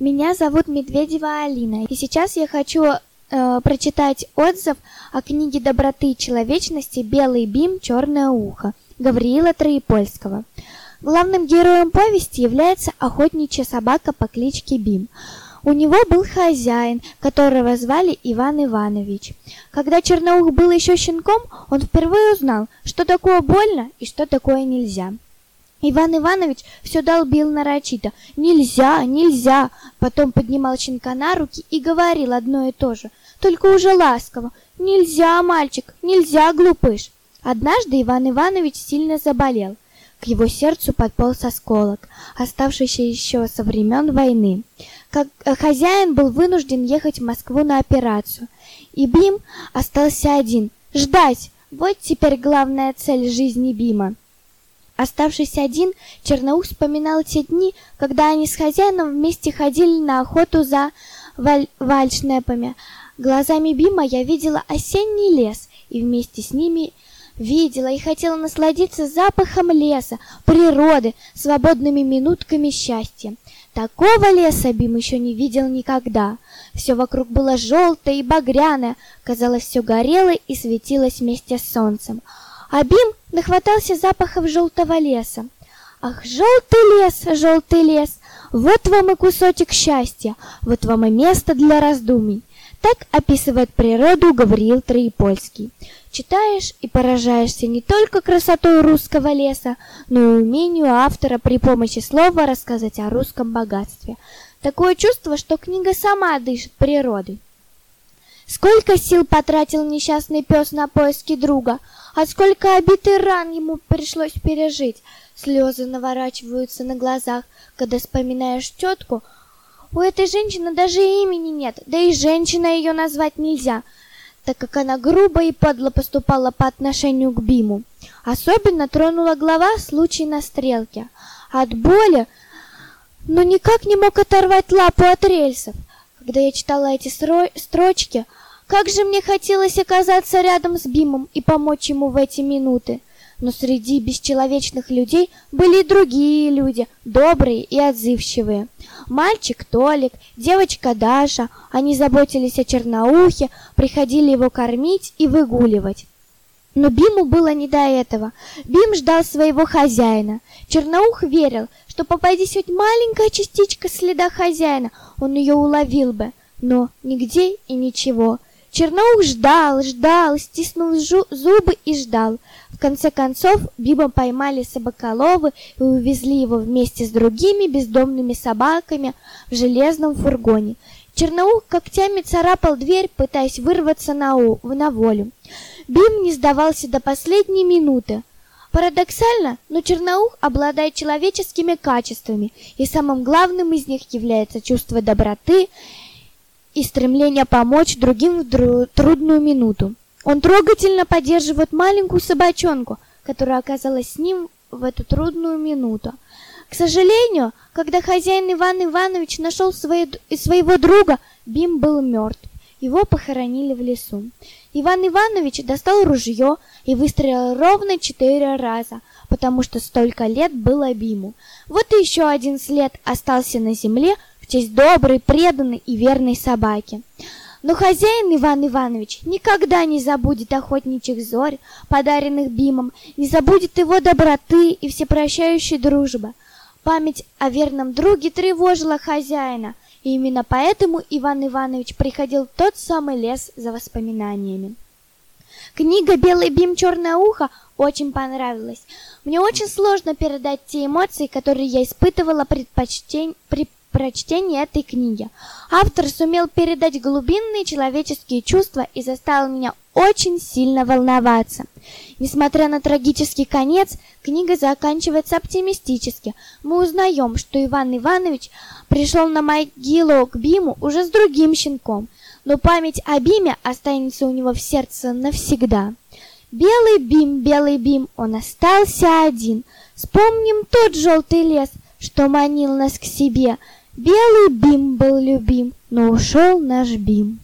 Меня зовут Медведева Алина, и сейчас я хочу э, прочитать отзыв о книге доброты и человечности «Белый бим, черное ухо» Гавриила Троепольского. Главным героем повести является охотничья собака по кличке Бим. У него был хозяин, которого звали Иван Иванович. Когда Черноух был еще щенком, он впервые узнал, что такое больно и что такое нельзя. Иван Иванович все долбил нарочито. «Нельзя, нельзя!» Потом поднимал щенка на руки и говорил одно и то же, только уже ласково. «Нельзя, мальчик, нельзя, глупыш!» Однажды Иван Иванович сильно заболел. К его сердцу подполз осколок, оставшийся еще со времен войны. Как э, хозяин был вынужден ехать в Москву на операцию, и Бим остался один — ждать. Вот теперь главная цель жизни Бима. Оставшись один, Черноух вспоминал те дни, когда они с хозяином вместе ходили на охоту за валь вальшнепами. Глазами Бима я видела осенний лес, и вместе с ними видела и хотела насладиться запахом леса, природы, свободными минутками счастья. Такого леса Бим еще не видел никогда. Все вокруг было желтое и багряное, казалось, все горело и светилось вместе с солнцем. А Бим нахватался запахов желтого леса. Ах, желтый лес, желтый лес, вот вам и кусочек счастья, вот вам и место для раздумий. Так описывает природу Гавриил Троепольский. Читаешь и поражаешься не только красотой русского леса, но и умению автора при помощи слова рассказать о русском богатстве. Такое чувство, что книга сама дышит природой. Сколько сил потратил несчастный пес на поиски друга, а сколько обид и ран ему пришлось пережить. Слезы наворачиваются на глазах, когда вспоминаешь тетку. У этой женщины даже имени нет, да и женщина ее назвать нельзя, так как она грубо и подло поступала по отношению к Биму. Особенно тронула глава случай на стрелке. От боли, но никак не мог оторвать лапу от рельсов. Когда я читала эти строчки, как же мне хотелось оказаться рядом с Бимом и помочь ему в эти минуты. Но среди бесчеловечных людей были и другие люди, добрые и отзывчивые. Мальчик Толик, девочка Даша, они заботились о Черноухе, приходили его кормить и выгуливать. Но Биму было не до этого. Бим ждал своего хозяина. Черноух верил, что попадись хоть маленькая частичка следа хозяина, он ее уловил бы. Но нигде и ничего. Черноух ждал, ждал, стиснул зубы и ждал. В конце концов, Биба поймали собаколовы и увезли его вместе с другими бездомными собаками в железном фургоне. Черноух когтями царапал дверь, пытаясь вырваться на, у, на волю. Бим не сдавался до последней минуты. Парадоксально, но Черноух обладает человеческими качествами, и самым главным из них является чувство доброты и стремление помочь другим в трудную минуту. Он трогательно поддерживает маленькую собачонку, которая оказалась с ним в эту трудную минуту. К сожалению, когда хозяин Иван Иванович нашел свои, своего друга, Бим был мертв. Его похоронили в лесу. Иван Иванович достал ружье и выстрелил ровно четыре раза, потому что столько лет было Биму. Вот и еще один след остался на земле, честь доброй, преданной и верной собаки. Но хозяин Иван Иванович никогда не забудет охотничьих зорь, подаренных Бимом, не забудет его доброты и всепрощающей дружбы. Память о верном друге тревожила хозяина, и именно поэтому Иван Иванович приходил в тот самый лес за воспоминаниями. Книга «Белый бим, черное ухо» очень понравилась. Мне очень сложно передать те эмоции, которые я испытывала предпочтень... при прочтения этой книги. Автор сумел передать глубинные человеческие чувства и заставил меня очень сильно волноваться. Несмотря на трагический конец, книга заканчивается оптимистически. Мы узнаем, что Иван Иванович пришел на могилу к Биму уже с другим щенком, но память о Биме останется у него в сердце навсегда. Белый Бим, белый Бим, он остался один. Вспомним тот желтый лес, что манил нас к себе — Белый бим был любим, но ушел наш бим.